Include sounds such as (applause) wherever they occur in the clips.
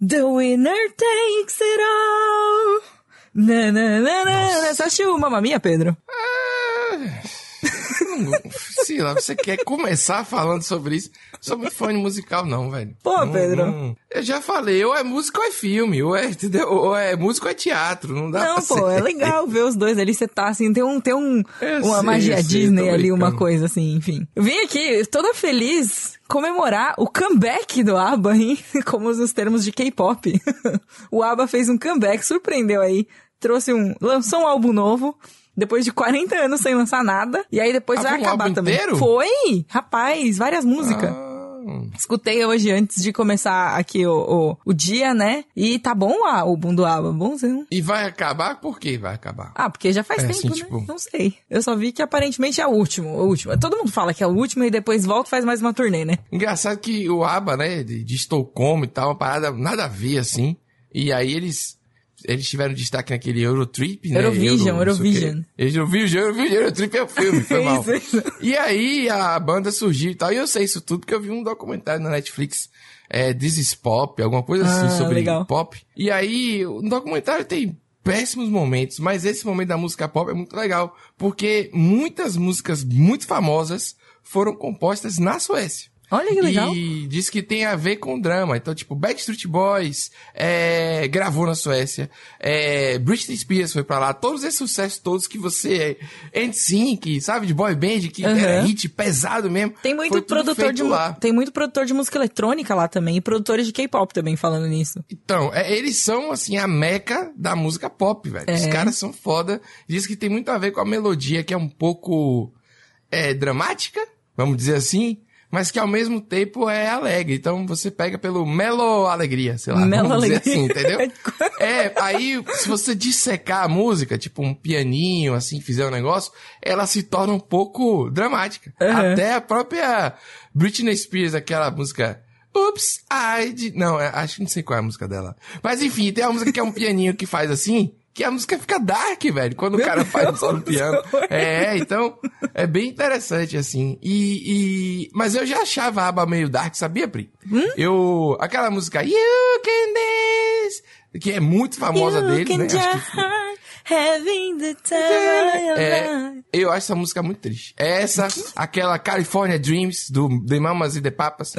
The winner takes it all. Na, na, na, na. Você assistiu Mamma Mia, Pedro? Sei lá, você quer começar falando sobre isso? Sou muito fã de musical, não, velho. Pô, Não- Pedro. não- eu já falei, ou é música ou é filme, ou é, entendeu? Ou é música ou é teatro, não dá Não, pô, ser. é legal ver os dois ali. Você tá assim, tem um, tem um, Eu uma sei, magia sei, Disney ali, uma coisa assim, enfim. Eu vim aqui toda feliz comemorar o comeback do ABBA, hein? (laughs) Como nos termos de K-pop. (laughs) o ABBA fez um comeback, surpreendeu aí. Trouxe um. lançou um álbum novo. Depois de 40 anos sem lançar nada. E aí depois Ah, vai acabar também. inteiro? Foi! Rapaz, várias músicas. Ah, Escutei hoje antes de começar aqui o, o, o dia, né? E tá bom o álbum do ABBA, bonzinho. e vai acabar? Por que vai acabar? Ah, porque já faz É, tempo, assim, né? tipo- Não sei. Eu só vi que aparentemente é o último, o último. Todo mundo fala que é o último e depois volta e faz mais uma turnê, né? Engraçado que o ABBA, né, de, de Estocolmo e tal, uma parada nada a ver, assim. E aí eles, eles tiveram destaque naquele Eurotrip, né? Eurovision, Euro. Eurovision. Eurovision, Eurovision, Eurotrip é o filme, foi (laughs) mal. Isso, isso. E aí a banda surgiu e tal. E eu sei isso tudo porque eu vi um documentário na Netflix, é, This is Pop, alguma coisa assim, Ah, sobre legal. pop. E aí, o documentário tem péssimos momentos, mas esse momento da música pop é muito legal, porque muitas músicas muito famosas foram compostas na Suécia. Olha que legal. E diz que tem a ver com drama. Então, tipo, Backstreet Boys é, gravou na Suécia. É, Britney Spears foi pra lá. Todos esses sucessos todos que você... NSYNC, sabe? De boy band, que Aham. era hit pesado mesmo. Tem muito produtor de lá. tem muito produtor de música eletrônica lá também e produtores de K-pop também falando nisso. Então, é, eles são, assim, a meca da música pop, velho. Os É. caras são foda. Diz que tem muito a ver com a melodia, que é um pouco é, dramática, vamos dizer assim, mas que ao mesmo tempo é alegre. Então você pega pelo melo alegria, sei lá. Melo vamos dizer alegria. assim, entendeu? (laughs) É, aí se você dissecar a música, tipo um pianinho, assim, fizer um negócio, ela se torna um pouco dramática. Uhum. Até a própria Britney Spears, aquela música... Oops, I did... Não, é- acho que não sei qual é a música dela. Mas enfim, tem uma música que é um pianinho que faz assim, que a música fica dark, velho, quando o cara faz só no piano. (laughs) É, então, é bem interessante, assim. E, e- Mas eu já achava a aba meio dark, sabia, Pri? Hum? Eu... Aquela música You Can Dance, que é muito famosa You dele, né? Having the time É, life. eu acho essa música muito triste. Essa, aquela California Dreams, do The Mamas e The Papas.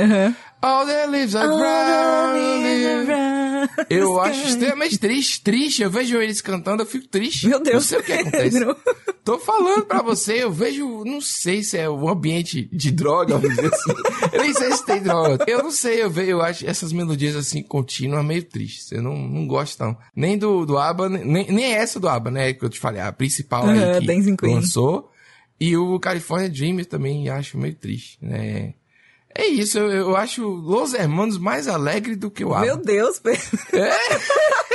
All the leaves are brown. (laughs) Eu acho extremamente triste, triste. Eu vejo eles cantando, eu fico triste. Meu Deus, Não sei o que (laughs) acontece. Pedro. Tô falando pra você, eu vejo, não sei se é um ambiente de droga, vamos dizer assim. (laughs) Eu nem sei se tem droga. Eu não sei, eu vejo, eu acho essas melodias assim contínuas meio tristes. Eu não, não gosto não. Nem do, do ABBA, nem, nem essa do ABBA, né, que eu te falei, a principal Aham, aí que Dancing Queen. lançou. E o California Dream eu também acho meio triste, né. É isso, eu, eu acho Los Hermanos mais alegre do que o ABBA. Meu Deus, Pedro. (laughs)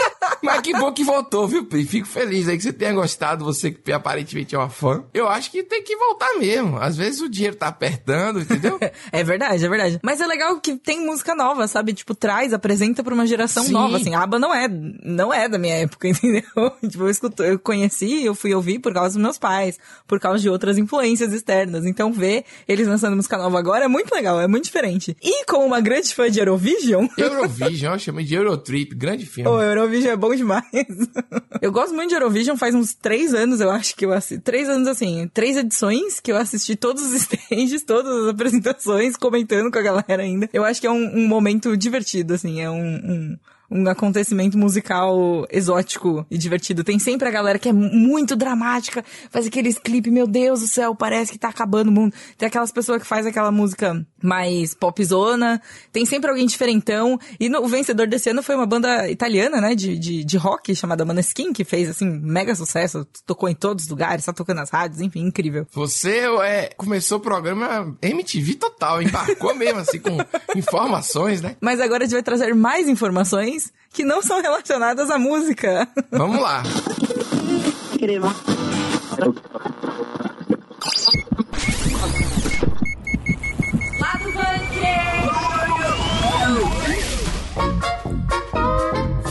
Mas que bom que voltou, viu, Pri? Fico feliz aí que você tenha gostado, você que aparentemente é uma fã. Eu acho que tem que voltar mesmo. Às vezes o dinheiro tá apertando, entendeu? (laughs) É verdade, é verdade. Mas é legal que tem música nova, sabe? Tipo, traz, apresenta pra uma geração Sim. nova, assim. A ABBA não é, não é da minha época, (laughs) entendeu? tipo, eu, escuto, eu conheci, eu fui ouvir por causa dos meus pais, por causa de outras influências externas. Então, ver eles lançando música nova agora é muito legal, é muito diferente. E como uma grande fã de Eurovision, (laughs) Eurovision, eu chamei de Eurotrip, grande filme. O Eurovision é bom demais. (laughs) eu gosto muito de Eurovision, faz uns três anos, eu acho que eu assisti. Três anos assim, três edições que eu assisti todos os (laughs) stages, todas as apresentações, comentando com a galera ainda. Eu acho que é um, um momento divertido, assim, é um. um um acontecimento musical exótico e divertido. Tem sempre a galera que é mu- muito dramática, faz aqueles clipes, meu Deus do céu, parece que tá acabando o mundo. Tem aquelas pessoas que faz aquela música mais popzona, tem sempre alguém diferentão. E no- o vencedor desse ano foi uma banda italiana, né, de, de, de rock, chamada Maneskin, que fez, assim, mega sucesso, tocou em todos os lugares, tá tocando nas rádios, enfim, incrível. Você é, começou o programa MTV total, embarcou mesmo, assim, com (laughs) informações, né? Mas agora a gente vai trazer mais informações que não são relacionadas à música. Vamos lá.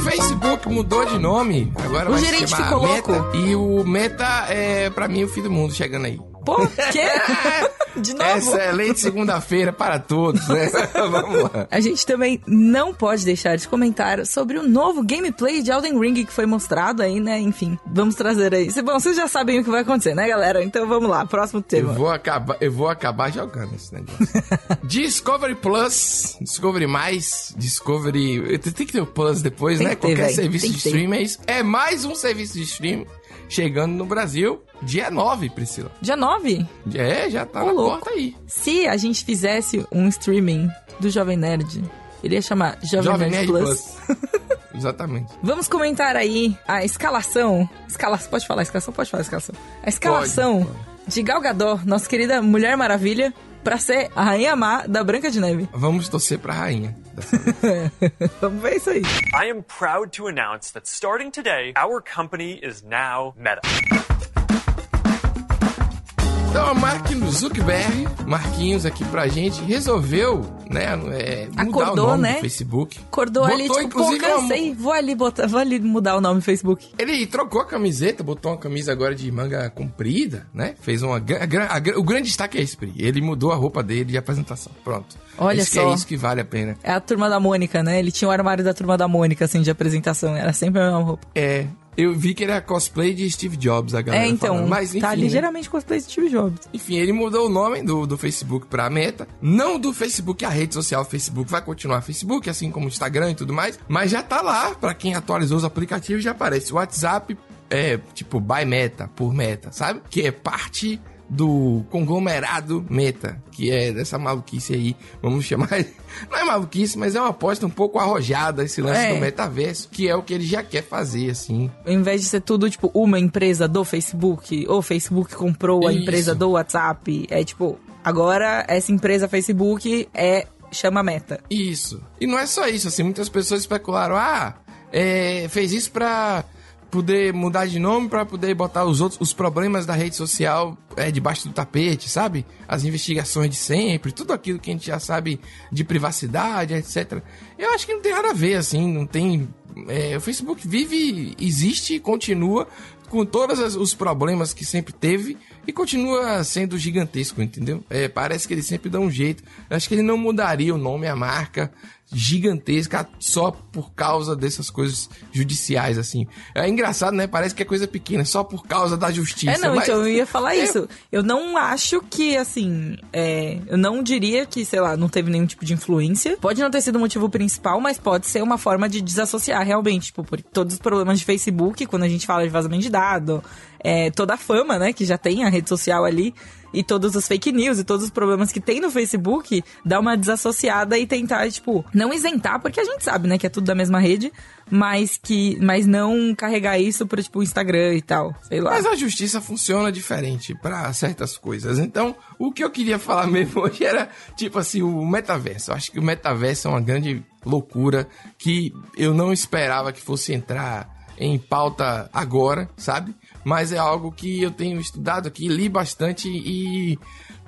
Facebook mudou de nome, agora O vai gerente se chamar ficou Meta. louco. E o Meta é, pra mim, o fim do mundo chegando aí. Pô, (laughs) quê? De novo? Excelente segunda-feira para todos, né? (laughs) Vamos lá. A gente também não pode deixar de comentar sobre o novo gameplay de Elden Ring que foi mostrado aí, né? Enfim, vamos trazer aí. Bom, vocês já sabem o que vai acontecer, né, galera? Então vamos lá, próximo tema. Eu vou acabar, eu vou acabar jogando esse negócio. (laughs) Discovery Plus, Discovery Mais, Discovery. Tem que ter o Plus depois, Tem né? ter, Qualquer véi. serviço Tem de stream é isso. É mais um serviço de stream chegando no Brasil, dia 9, Priscila. Dia 9? É, já tá Ô, na louco. porta aí. Se a gente fizesse um streaming do Jovem Nerd, ele ia chamar Jovem, Jovem Nerd, Nerd Plus. Plus. (laughs) Exatamente. Vamos comentar aí a escalação. Escalação, pode falar escalação? Pode falar escalação. A escalação Pode, de Gal Gadot, nossa querida Mulher Maravilha, pra ser a Rainha Má da Branca de Neve. Vamos torcer pra rainha. (laughs) Vamos ver isso aí. I am proud to announce that starting today, our company is now Meta. Então a Marquinhos Zuckerberg, Marquinhos aqui pra gente, resolveu, né, é, mudar Acordou, o nome né? do Facebook. Acordou ali, Botou, tipo, pô, inclusive, uma- cansei, vou ali, botar, vou ali mudar o nome do Facebook. Ele trocou a camiseta, botou uma camisa agora de manga comprida, né? Fez uma. a gra- o grande destaque é esse, Pri. Ele mudou a roupa dele de apresentação. Pronto. Olha Esse que só. é isso que vale a pena. É a turma da Mônica, né? Ele tinha o armário da turma da Mônica, assim, de apresentação. Era sempre a mesma roupa. É. Eu vi que ele era cosplay de Steve Jobs, a galera é, então, falando. Mas, enfim, tá né? ligeiramente cosplay de Steve Jobs. Enfim, ele mudou o nome do, do Facebook pra Meta. Não do Facebook, a rede social Facebook vai continuar Facebook, assim como o Instagram e tudo mais. Mas já tá lá, pra quem atualizou os aplicativos, já aparece. O WhatsApp é tipo by Meta, por Meta, sabe? Que é parte do conglomerado Meta, que é dessa maluquice aí, vamos chamar. (laughs) Não é maluquice, mas é uma aposta um pouco arrojada esse lance É. do metaverso, que é o que ele já quer fazer, assim. Ao invés de ser tudo, tipo, uma empresa do Facebook, ou o Facebook comprou a Isso. empresa do WhatsApp, é tipo, agora essa empresa Facebook é chama Meta. Isso. E não é só isso, assim, muitas pessoas especularam, ah, é, fez isso pra poder mudar de nome, pra poder botar os outros, os problemas da rede social é, debaixo do tapete, sabe? As investigações de sempre, tudo aquilo que a gente já sabe de privacidade, etc. Eu acho que não tem nada a ver, assim, não tem... é, o Facebook vive, existe continua com todos os problemas que sempre teve e continua sendo gigantesco, entendeu? É, parece que ele sempre dá um jeito. Acho que ele não mudaria o nome, a marca gigantesca só por causa dessas coisas judiciais, assim. É engraçado, né? Parece que é coisa pequena, só por causa da justiça. É, não, mas- então eu ia falar É, isso. Eu não acho que, assim, é, eu não diria que, sei lá, não teve nenhum tipo de influência. Pode não ter sido o motivo principal, mas pode ser uma forma de desassociar realmente, tipo, por todos os problemas de Facebook, quando a gente fala de vazamento de dado, é, toda a fama, né, que já tem a rede social ali, e todos os fake news e todos os problemas que tem no Facebook, dá uma desassociada e tentar, tipo, não isentar, porque a gente sabe, né, que é tudo da mesma rede, mas que, mas não carregar isso pro, tipo, Instagram e tal, sei lá. Mas a justiça funciona diferente para certas coisas. Então, o que eu queria falar (laughs) mesmo hoje era, tipo assim, o metaverso. Eu acho que o metaverso é uma grande loucura que eu não esperava que fosse entrar em pauta agora, sabe? Mas é algo que eu tenho estudado aqui, li bastante e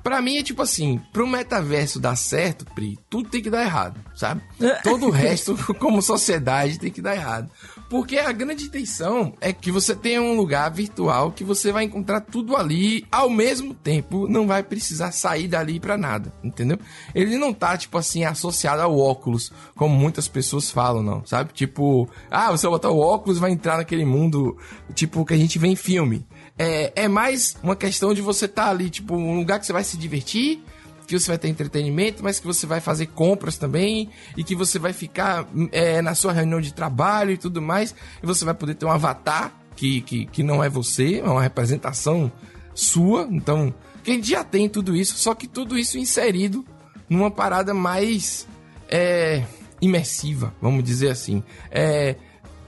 Pra mim é tipo assim, pro metaverso dar certo, Pri, tudo tem que dar errado, sabe? Todo o (laughs) resto, como sociedade, tem que dar errado. Porque a grande intenção é que você tenha um lugar virtual que você vai encontrar tudo ali ao mesmo tempo, não vai precisar sair dali pra nada, entendeu? Ele não tá, tipo assim, associado ao óculos, como muitas pessoas falam, não, sabe? Tipo, ah, você vai botar o óculos vai entrar naquele mundo, tipo, que a gente vê em filme. É, é mais uma questão de você estar tá ali, tipo, um lugar que você vai se divertir, que você vai ter entretenimento, mas que você vai fazer compras também, e que você vai ficar é, na sua reunião de trabalho e tudo mais, e você vai poder ter um avatar que, que, que não é você, é uma representação sua, então, que a gente já tem tudo isso, só que tudo isso inserido numa parada mais é, imersiva, vamos dizer assim. É,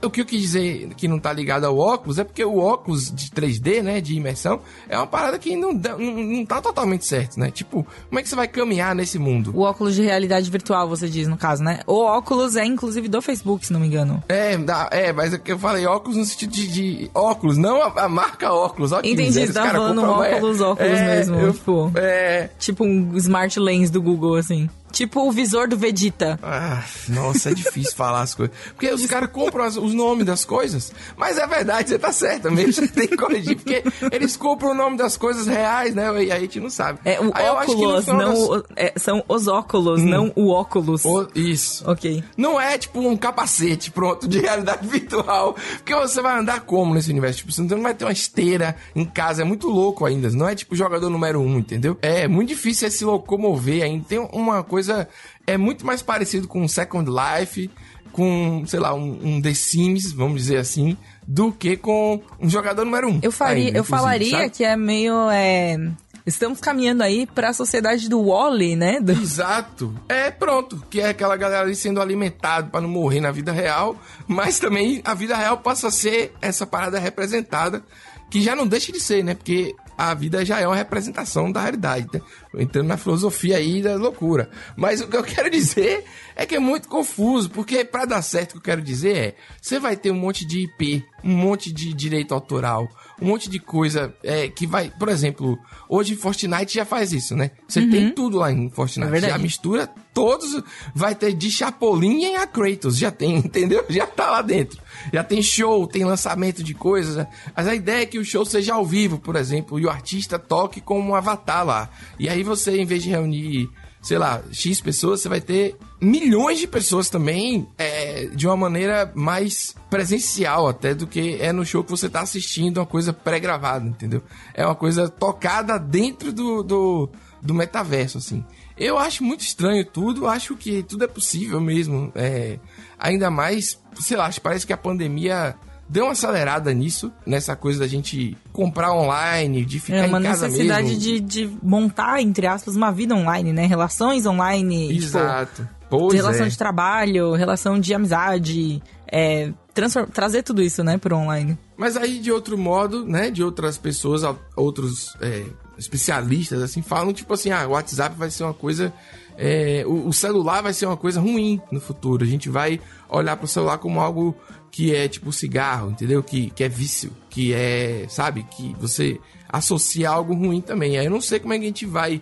o que eu quis dizer que não tá ligado ao óculos é porque o óculos de 3D, né, de imersão, é uma parada que não, não, não tá totalmente certo, né? Tipo, como é que você vai caminhar nesse mundo? O óculos de realidade virtual, você diz, no caso, né? O óculos é, inclusive, do Facebook, se não me engano. É, é, mas é que eu falei óculos no sentido de, de óculos, não a, a marca óculos. Ó, Entendi, você cara falando compram- é, óculos, óculos mesmo, eu- tipo. É, Tipo um smart lens do Google, assim. Tipo o visor do Vegeta. Ah, nossa, é difícil (laughs) falar as coisas. Porque os caras compram as- os nomes das coisas. Mas é verdade, você tá certa mesmo. Você tem que corrigir. Porque eles compram o nome das coisas reais, né? E a gente não sabe. É o Aí óculos, não. das- o- é, são os óculos, não o óculos. O- Isso. Ok. Não é tipo um capacete, pronto, de realidade (laughs) virtual. Porque você vai andar como nesse universo? Tipo, você não vai ter uma esteira em casa. É muito louco ainda. Não é tipo jogador número um, entendeu? É muito difícil é se locomover ainda. Tem uma coisa. É muito mais parecido com Second Life, com, sei lá, um, um The Sims, vamos dizer assim, do que com um jogador número um. Eu faria, ainda, eu falaria sabe? que é meio. é, Estamos caminhando aí pra sociedade do Wally, né? Do- Exato. É pronto, que é aquela galera ali sendo alimentado pra não morrer na vida real, mas também a vida real passa a ser essa parada representada, que já não deixa de ser, né? Porque a vida já é uma representação da realidade, né? Entrando na filosofia aí da loucura. Mas o que eu (laughs) quero dizer é que é muito confuso, porque pra dar certo o que eu quero dizer é, você vai ter um monte de IP, um monte de direito autoral, um monte de coisa é, que vai, por exemplo, hoje Fortnite já faz isso, né? Você tem tudo lá em Fortnite. É verdade. já mistura todos, vai ter de Chapolin a Kratos, já tem, (laughs) entendeu? Já tá lá dentro. Já tem show, tem lançamento de coisas. né? Mas a ideia é que o show seja ao vivo, por exemplo, e o artista toque como um avatar lá. E aí você, em vez de reunir, sei lá, X pessoas, você vai ter milhões de pessoas também, é, de uma maneira mais presencial até do que é no show que você tá assistindo uma coisa pré-gravada, entendeu? É uma coisa tocada dentro do, do, do metaverso, assim. Eu acho muito estranho tudo, acho que tudo é possível mesmo. É, ainda mais, sei lá, acho que parece que a pandemia deu uma acelerada nisso, nessa coisa da gente comprar online, de ficar É uma em casa necessidade mesmo. de, de montar, entre aspas, uma vida online, né? Relações online. tipo, Exato. Pois relação é. de trabalho, relação de amizade. É, trazer tudo isso, né, pro online. Mas aí, de outro modo, né, de outras pessoas, outros é, especialistas, assim, falam, tipo assim, ah, o WhatsApp vai ser uma coisa... é, o, o celular vai ser uma coisa ruim no futuro. A gente vai olhar pro celular como algo que é tipo cigarro, entendeu? Que, que é vício, que é, sabe, que você associa algo ruim também. Aí eu não sei como é que a gente vai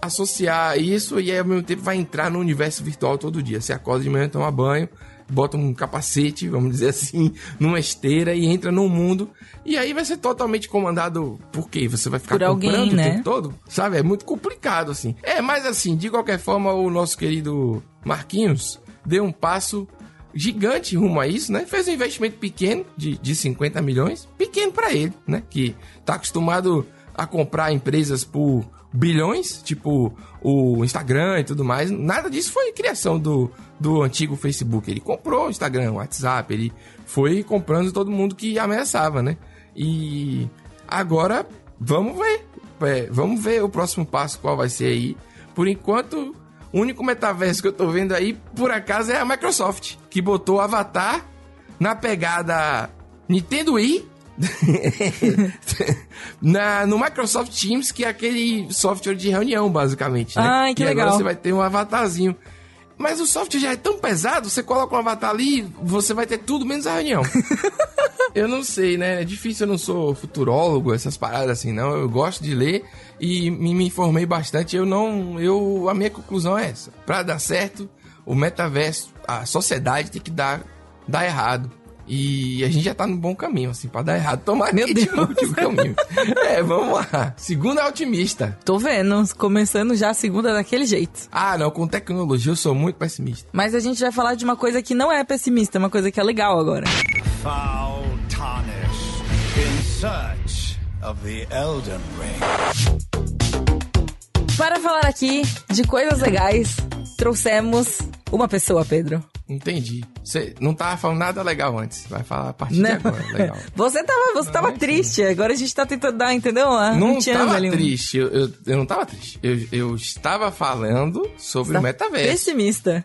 associar isso e aí, ao mesmo tempo vai entrar no universo virtual todo dia. Você acorda de manhã, toma banho, bota um capacete, vamos dizer assim, (laughs) numa esteira e entra no mundo. E aí vai ser totalmente comandado por quê? Você vai ficar Por alguém, comprando né? o tempo todo? Sabe? É muito complicado, assim. É, mas assim, de qualquer forma, o nosso querido Marquinhos deu um passo gigante rumo a isso, né? Fez um investimento pequeno de, de 50 milhões, pequeno pra ele, né? Que tá acostumado a comprar empresas por bilhões, tipo o Instagram e tudo mais. Nada disso foi criação do, do antigo Facebook. Ele comprou o Instagram, o WhatsApp, ele foi comprando todo mundo que ameaçava, né? E agora vamos ver. É, vamos ver o próximo passo qual vai ser aí. Por enquanto, o único metaverso que eu tô vendo aí, por acaso, é a Microsoft, que botou o Avatar na pegada Nintendo Wii. (laughs) na, no Microsoft Teams, que é aquele software de reunião, basicamente. Né? Ai, que e legal. agora você vai ter um avatarzinho. Mas o software já é tão pesado, você coloca um avatar ali, você vai ter tudo menos a reunião. (laughs) eu não sei, né? É difícil, eu não sou futurólogo, essas paradas assim, não. Eu gosto de ler e me, me informei bastante. Eu não. Eu, a minha conclusão é essa. Pra dar certo, o metaverso, a sociedade tem que dar, dar errado. E a gente já tá no bom caminho, assim, pra dar errado. Tomara Meu que Deus. caminho. É, vamos lá. Segunda é otimista. Tô vendo, começando já a segunda daquele jeito. Ah, não, com tecnologia eu sou muito pessimista. Mas a gente vai falar de uma coisa que não é pessimista, uma coisa que é legal agora. Foul Tarnish in search of the Elden Ring. Para falar aqui de coisas legais, trouxemos uma pessoa, Pedro. Entendi. Você não tava falando nada legal antes. Vai falar a partir Né? de agora. Legal. (laughs) Você tava, você tava enfim. triste, agora a gente tá tentando dar, entendeu? Não um tava ali, triste. Eu, eu, eu não tava triste. Eu, eu estava falando sobre Tá o metaverso. Pessimista.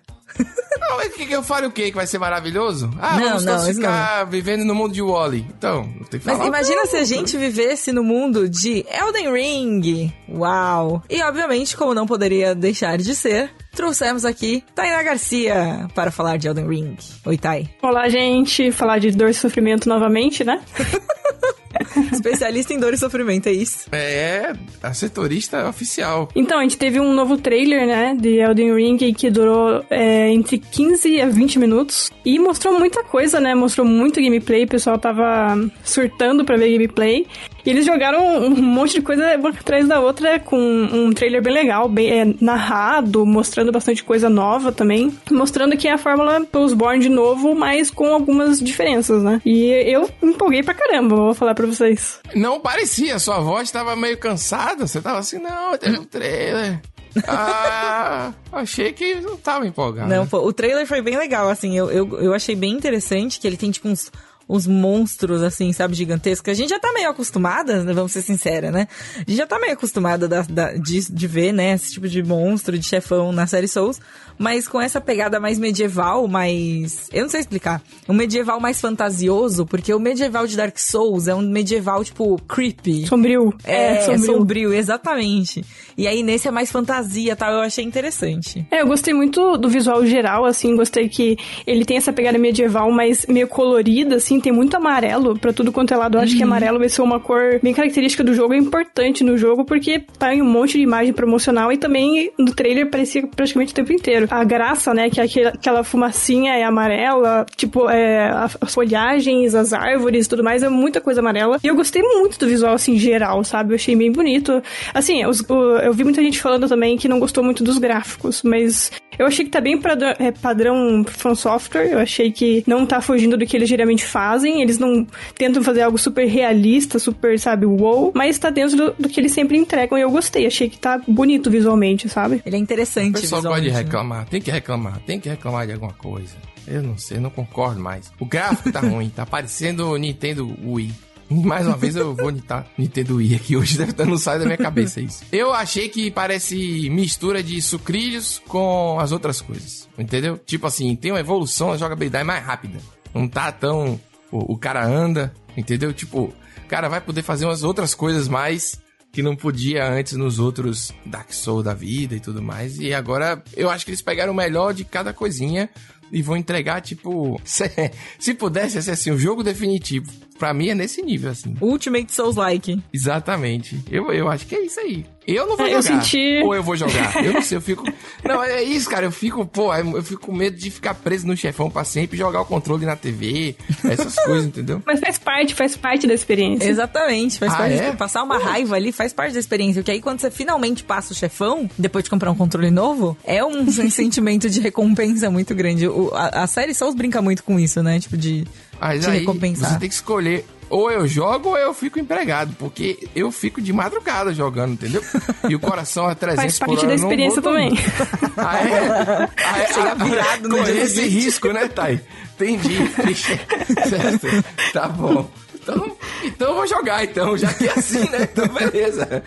Não, mas que, que eu falo o quê? Que vai ser maravilhoso? Ah, Não, vamos não, ficar vivendo no mundo de Wally. Então, não tem que Mas falar. imagina se a gente vivesse no mundo de Elden Ring. Uau! E obviamente, como não poderia deixar de ser, trouxemos aqui Tainá Garcia para falar de Elden Ring. Oi, Tai. Olá, gente. Falar de dor e sofrimento novamente, né? (laughs) (laughs) Especialista em dor e sofrimento, é isso. É, a setorista oficial. Então, a gente teve um novo trailer, né, de Elden Ring que durou é, entre 15 a 20 minutos e mostrou muita coisa, né? Mostrou muito gameplay, o pessoal tava surtando pra ver gameplay. E eles jogaram um monte de coisa uma atrás da outra com um trailer bem legal, bem é, narrado, mostrando bastante coisa nova também. Mostrando que é a fórmula Soulsborne de novo, mas com algumas diferenças, né? E eu empolguei pra caramba, vou falar pra vocês. Não parecia, sua voz tava meio cansada. Você tava assim, não, teve um trailer. Ah, achei que não tava empolgado. Não, pô, o trailer foi bem legal, assim, eu, eu, eu achei bem interessante que ele tem, tipo, uns uns monstros, assim, sabe, gigantescos. A gente já tá meio acostumada, né, vamos ser sincera, né? A gente já tá meio acostumada da, da, de, de ver, né, esse tipo de monstro, de chefão na série Souls mas com essa pegada mais medieval, mais. Eu não sei explicar. Um medieval mais fantasioso, porque o medieval de Dark Souls é um medieval, tipo, creepy. Sombrio. É, é sombrio. É sombrio, exatamente. E aí nesse é mais fantasia tal, eu achei interessante. É, eu gostei muito do visual geral, assim, gostei que ele tem essa pegada medieval, mas meio colorida, assim, tem muito amarelo pra tudo quanto é lado. Eu acho uhum. que amarelo vai ser uma cor bem característica do jogo, é importante no jogo, porque tá em um monte de imagem promocional e também no trailer parecia praticamente o tempo inteiro a graça, né? Que é aquela fumacinha é amarela, tipo, é, as folhagens, as árvores tudo mais, é muita coisa amarela. E eu gostei muito do visual, assim, geral, sabe? Eu achei bem bonito. Assim, os, o, eu vi muita gente falando também que não gostou muito dos gráficos, mas eu achei que tá bem padrão, é, padrão From Software. Eu achei que não tá fugindo do que eles geralmente fazem. Eles não tentam fazer algo super realista, super, sabe, wow. Mas tá dentro do, do que eles sempre entregam e eu gostei. Achei que tá bonito visualmente, sabe? Ele é interessante. O pessoal gosta de reclamar. Tem que reclamar. Tem que reclamar de alguma coisa. Eu não sei, não concordo mais. O gráfico tá (laughs) ruim. Tá parecendo o Nintendo Wii. Mais uma vez eu vou nitar Nintendo Wii aqui hoje, deve estar no sai da minha cabeça isso. Eu achei que parece mistura de sucrilhos com as outras coisas, entendeu? Tipo assim, tem uma evolução, a jogabilidade é mais rápida. Não tá tão... O, o cara anda, entendeu? Tipo, o cara vai poder fazer umas outras coisas mais que não podia antes nos outros Dark Souls da vida e tudo mais. E agora eu acho que eles pegaram o melhor de cada coisinha e vão entregar, tipo, (laughs) se, se pudesse ser assim, o um jogo definitivo. Pra mim é nesse nível, assim. Ultimate Souls-like. Exatamente. Eu, eu acho que é isso aí. Eu não vou é, jogar. Eu senti... Ou eu vou jogar. Eu não sei, eu fico... (laughs) Não, é isso, cara. Eu fico, pô, eu fico com medo de ficar preso no chefão pra sempre jogar o controle na TV. Essas (laughs) coisas, entendeu? Mas faz parte, faz parte da experiência. Exatamente. Faz ah, parte é? de passar uma raiva ali, faz parte da experiência. Porque aí quando você finalmente passa o chefão, depois de comprar um controle novo, é um (laughs) sentimento de recompensa muito grande. O, a, a série Souls brinca muito com isso, né? Tipo, de, Mas aí, recompensar. Você tem que escolher ou eu jogo ou eu fico empregado, porque eu fico de madrugada jogando, entendeu? (laughs) E o coração é 300 Faz parte da experiência também. (laughs) ah, é? Ah, é? Chega virado no Correr esse risco, né, Thay? Entendi. (laughs) certo. Tá bom. Então, então eu vou jogar, então, já que é assim, né? Então, beleza.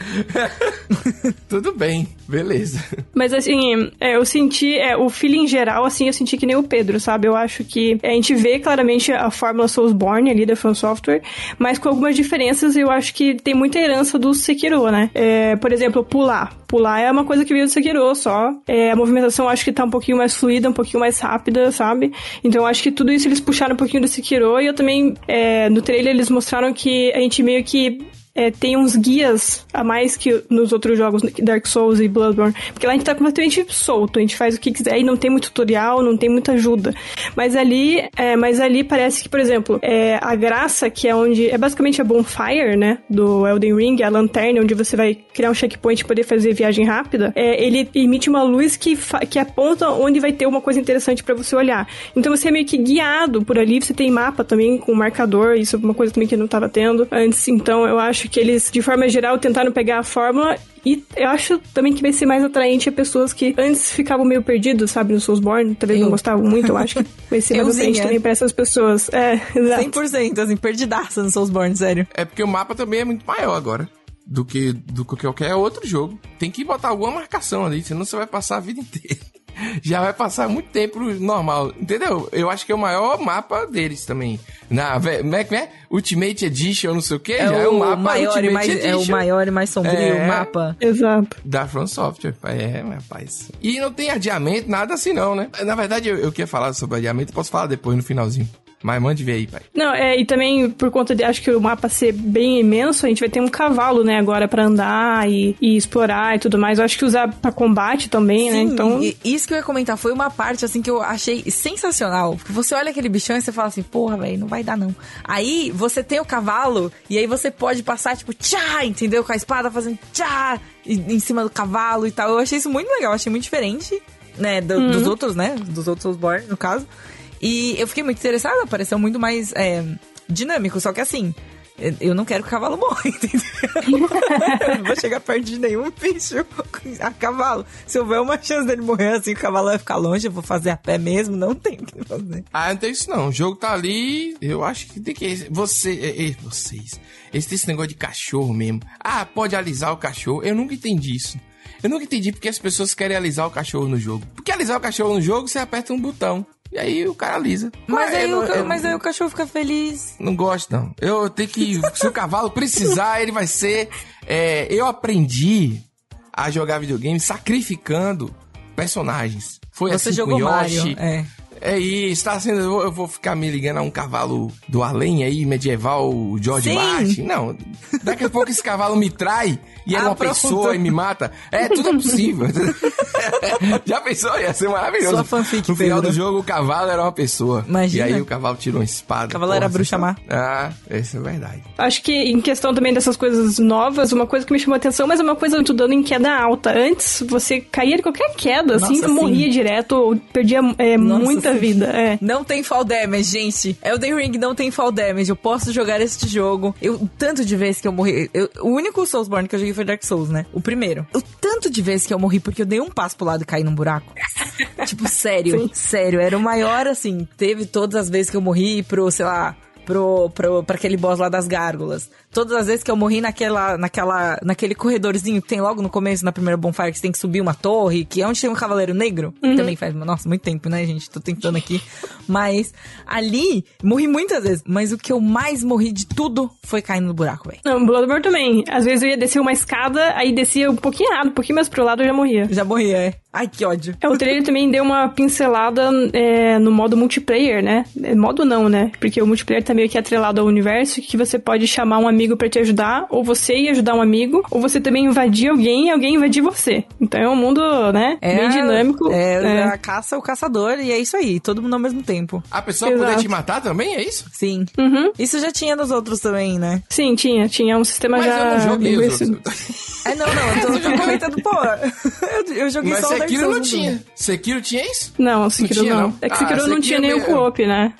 (laughs) Tudo bem, beleza. Mas assim, é, eu senti, é, o feeling geral, assim, eu senti que nem o Pedro, sabe? Eu acho que é, a gente vê claramente a fórmula Soulsborne ali da From Software, mas com algumas diferenças eu acho que tem muita herança do Sekiro, né? É, por exemplo, pular. Pular é uma coisa que veio do Sekiro só. É, a movimentação acho que tá um pouquinho mais fluida, um pouquinho mais rápida, sabe? Então acho que tudo isso eles puxaram um pouquinho do Sekiro e eu também, é, no trailer eles mostraram que a gente meio que é, tem uns guias a mais que nos outros jogos, Dark Souls e Bloodborne. Porque lá a gente tá completamente solto, a gente faz o que quiser e não tem muito tutorial, não tem muita ajuda. Mas ali, é, mas ali parece que, por exemplo, é, a graça, que é onde. É basicamente a bonfire, né? Do Elden Ring, a lanterna, onde você vai criar um checkpoint e poder fazer viagem rápida. É, ele emite uma luz que, que aponta onde vai ter uma coisa interessante para você olhar. Então você é meio que guiado por ali, você tem mapa também com marcador, isso é uma coisa também que não tava tendo antes. Então eu acho acho que eles, de forma geral, tentaram pegar a fórmula e eu acho também que vai ser mais atraente a pessoas que antes ficavam meio perdidos, sabe, no Soulsborne, talvez eu. não gostavam muito. Eu acho que (laughs) vai ser mais atraente também pra essas pessoas. É, exato. 100%, assim, perdidaça no Soulsborne, sério. É porque o mapa também é muito maior agora do que do que qualquer outro jogo. Tem que botar alguma marcação ali, senão você vai passar a vida inteira já vai passar muito tempo normal, entendeu? Eu acho que é o maior mapa deles também. Na, como é que é? Ultimate Edition, não sei o que, é já é o é mapa maior Ultimate e mais, Edition. É o maior e mais sombrio é, mapa. Exato. Da From Software. É, rapaz. E não tem adiamento, nada assim não, né? Na verdade, eu, eu queria falar sobre adiamento, posso falar depois no finalzinho. Mas mande ver aí, pai. Não, é, e também por conta de acho que o mapa ser bem imenso, a gente vai ter um cavalo, né, agora pra andar e, e explorar e tudo mais. Eu acho que usar pra combate também, né? Sim, Então. e- isso que eu ia comentar foi uma parte assim que eu achei sensacional. Porque você olha aquele bichão e você fala assim, porra, velho, não vai dar não. Aí você tem o cavalo e aí você pode passar, tipo, tchá, entendeu? Com a espada fazendo tchá em cima do cavalo e tal. Eu achei isso muito legal, achei muito diferente, né, do- dos outros, né? Dos outros Soulsborne, no caso. E eu fiquei muito interessada, pareceu muito mais é, dinâmico, só que assim. eu- não quero que o cavalo (laughs) morra, entendeu? eu não vou chegar perto de nenhum bicho a cavalo. Se houver uma chance dele morrer assim, o cavalo vai ficar longe, eu vou fazer a pé mesmo, não tem o que fazer. Ah, não tem isso não. O jogo tá ali. Eu acho que tem que. Você. é, é, vocês. Esse, esse negócio de cachorro mesmo. Ah, pode alisar o cachorro. Eu nunca entendi isso. Eu nunca entendi porque as pessoas querem alisar o cachorro no jogo. Porque alisar o cachorro no jogo, você aperta um botão. E aí o cara alisa. Mas, aí, eu o, eu mas aí o cachorro fica feliz. Não gosto, não. Eu tenho que. Se o cavalo precisar, ele vai ser. é, eu aprendi a jogar videogame sacrificando personagens. Foi Você assim jogou com Mario, Yoshi. é. É isso, tá sendo. Eu vou, eu vou ficar me ligando a um cavalo do além aí, medieval, o George Sim. Martin. Não, daqui a pouco esse cavalo me trai e é Ah, uma pronto. pessoa e me mata. É, tudo é possível. (laughs) Já pensou? Ia ser maravilhoso. Sua fanfic, no final Pedro. do jogo, o cavalo era uma pessoa. Imagina. E aí o cavalo tirou uma espada. O cavalo era a bruxa má. Ah, isso é verdade. Acho que em questão também dessas coisas novas, uma coisa que me chamou a atenção, mas é uma coisa muito dando em queda alta. Antes, você caía de qualquer queda, assim, Nossa, morria sim. direto, ou perdia é, Nossa, muita sim. vida. É. Não tem fall damage, gente. Elden Ring não tem fall damage. Eu posso jogar este jogo. Eu, tanto de vezes que eu morri. eu- o único Soulsborne que eu joguei foi Dark Souls, né? O primeiro. O tanto de vezes que eu morri porque eu dei um passo pro lado e caí num buraco. (laughs) tipo, sério. Sério. Era o maior, assim. Teve todas as vezes que eu morri pro, sei lá. Pro, pro, pra aquele boss lá das gárgulas. Todas as vezes que eu morri naquela, naquela, naquele corredorzinho que tem logo no começo, na primeira bonfire, que você tem que subir uma torre, que é onde tem um cavaleiro negro. Também faz, nossa, muito tempo, né, gente? Tô tentando aqui. Mas ali, morri muitas vezes. Mas o que eu mais morri de tudo foi caindo no buraco, velho. Não, Bloodborne também. Às vezes eu ia descer uma escada, aí descia um pouquinho errado, um pouquinho mais pro lado eu já morria. Já morri, é. Ai, que ódio. É, o trailer também deu uma pincelada é, no modo multiplayer, né? É, Modo não, né? Porque o multiplayer tá meio que atrelado ao universo, que você pode chamar um amigo pra te ajudar, ou você ir ajudar um amigo, ou você também invadir alguém e alguém invadir você. Então é um mundo, né? bem dinâmico. É, É. a caça, o caçador, e é isso aí. Todo mundo ao mesmo tempo. A pessoa Exato. poder te matar também, é isso? Sim. Uhum. Isso já tinha nos outros também, né? Sim, tinha. Tinha um sistema Mas já. eu não joguei os outros. É, não, não. Eu tô, (laughs) comentando, pô. Eu, eu joguei Mas só o Dark Sekiro não tinha. Sekiro tinha isso? Não, Sekiro tinha, não. não? É que Ah, Sekiro não Sekiro tinha nenhum é- co-op, né?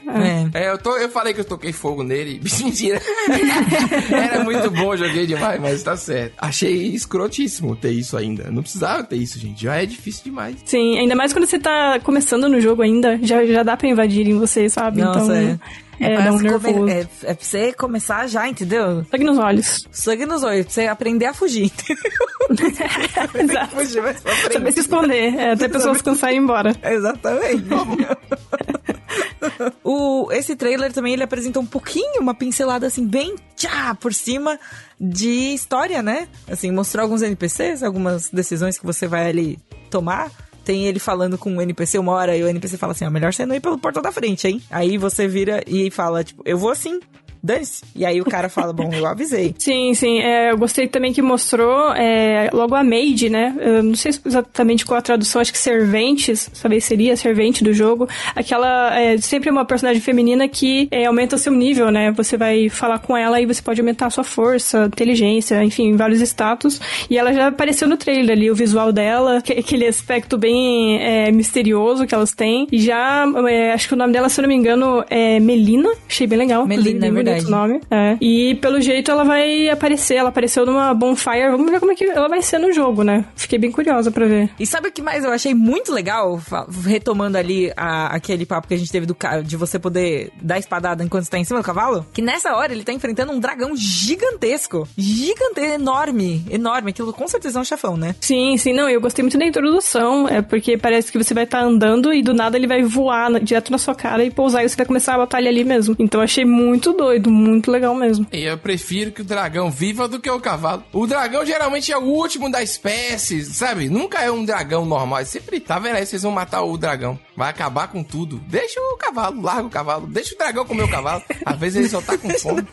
É. É. É, eu, tô, eu falei que eu toquei fogo nele. (laughs) Mentira. (laughs) Era muito bom, joguei demais, mas tá certo. Achei escrotíssimo ter isso ainda. Não precisava ter isso, gente. Já é difícil demais. Sim, ainda mais quando você tá começando no jogo ainda, já, já dá pra invadir em você, sabe? Nossa, então, é. é, pra dá um você come- nervoso. é, é pra você começar já, entendeu? Sangue nos olhos. Sangue nos olhos, pra você aprender a fugir, entendeu? (laughs) Exato. Fugir frente. Saber se esconder, é, até pessoas cansarem e ir embora. Exatamente. (laughs) (laughs) o, esse trailer também ele apresenta um pouquinho, uma pincelada assim, bem tchá, por cima de história, né? Assim, mostrou alguns NPCs, algumas decisões que você vai ali tomar. Tem ele falando com um NPC uma hora e o NPC fala assim: ó, melhor você não ir pelo portão da frente, hein? Aí você vira e fala, tipo, eu vou assim. Dane-se. E aí o cara fala, bom, eu avisei. (laughs) Sim, sim. é, eu gostei também que mostrou é, logo a maid, né? Eu não sei exatamente qual a tradução, acho que serventes, talvez seria servente do jogo. Aquela, é, sempre uma personagem feminina que é, aumenta o seu nível, né? Você vai falar com ela e você pode aumentar a sua força, inteligência, enfim, vários status. E ela já apareceu no trailer ali, o visual dela, que- aquele aspecto bem é, misterioso que elas têm. E já, é, acho que o nome dela, se eu não me engano, é Melina. Achei bem legal. Melina, é verdade. O nome. É. E pelo jeito ela vai aparecer. Ela apareceu numa bonfire. Vamos ver como é que ela vai ser no jogo, né? Fiquei bem curiosa pra ver. E sabe o que mais eu achei muito legal? Retomando ali a- aquele papo que a gente teve do de você poder dar espadada enquanto você tá em cima do cavalo. Que nessa hora ele tá enfrentando um dragão gigantesco. Gigantesco, enorme. Enorme. Aquilo com certeza é um chefão, né? Sim, sim, não, eu gostei muito da introdução, é porque parece que você vai estar andando e do nada ele vai voar direto na sua cara e pousar e você vai começar a batalha ali mesmo. Então eu achei muito doido sido muito legal mesmo. E eu prefiro que o dragão viva do que o cavalo. O dragão geralmente é o último da espécie, sabe? Nunca é um dragão normal. Sempre, tá vendo aí? Vocês vão matar o dragão. Vai acabar com tudo. Deixa o cavalo, larga o cavalo. Deixa o dragão comer o cavalo. Às vezes ele só tá com fome. (laughs)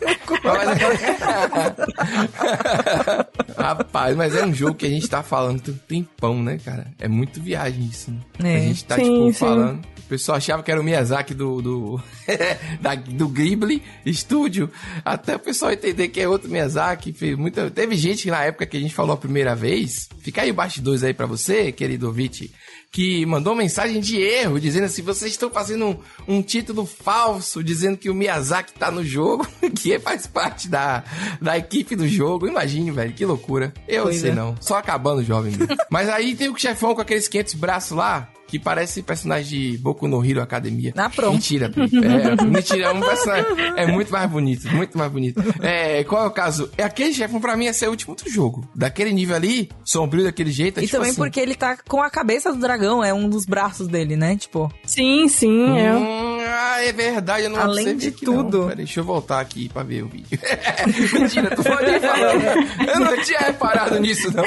Rapaz, mas é um jogo que a gente tá falando tem um tempão, né, cara? É muito viagem isso. Né? É. A gente tá, Sim, tipo, sim. falando. O pessoal achava que era o Miyazaki do, do, (laughs) da- do Ghibli Studio. Até o pessoal entender que é outro Miyazaki. Fez muita, teve gente que na época que a gente falou a primeira vez. Fica aí o bastidores aí pra você, querido ouvinte. Que mandou mensagem de erro, dizendo assim: vocês estão fazendo um, um título falso, dizendo que o Miyazaki tá no jogo, (laughs) que faz parte da, da equipe do jogo. Imagine, velho, que loucura. Eu Pois sei é. não. Só acabando jovem. (laughs) Mas aí tem o chefão com aqueles 500 braços lá, que parece personagem de Boku no Hero Academia. Ah, pronto. Mentira, Pipe. É, (laughs) mentira, é um personagem. É muito mais bonito, muito mais bonito. É, qual é o caso? É aquele chefão pra mim ia ser o último do jogo. Daquele nível ali, sombrio daquele jeito. É E tipo também assim, porque ele tá com a cabeça do dragão, é um dos braços dele, né? Tipo, Sim, sim, é. Ah, é verdade, eu não Além de aqui não. tudo. Pera, deixa eu voltar aqui pra ver o vídeo. (laughs) Mentira, tu pode falando. (laughs) Eu não tinha reparado nisso, não.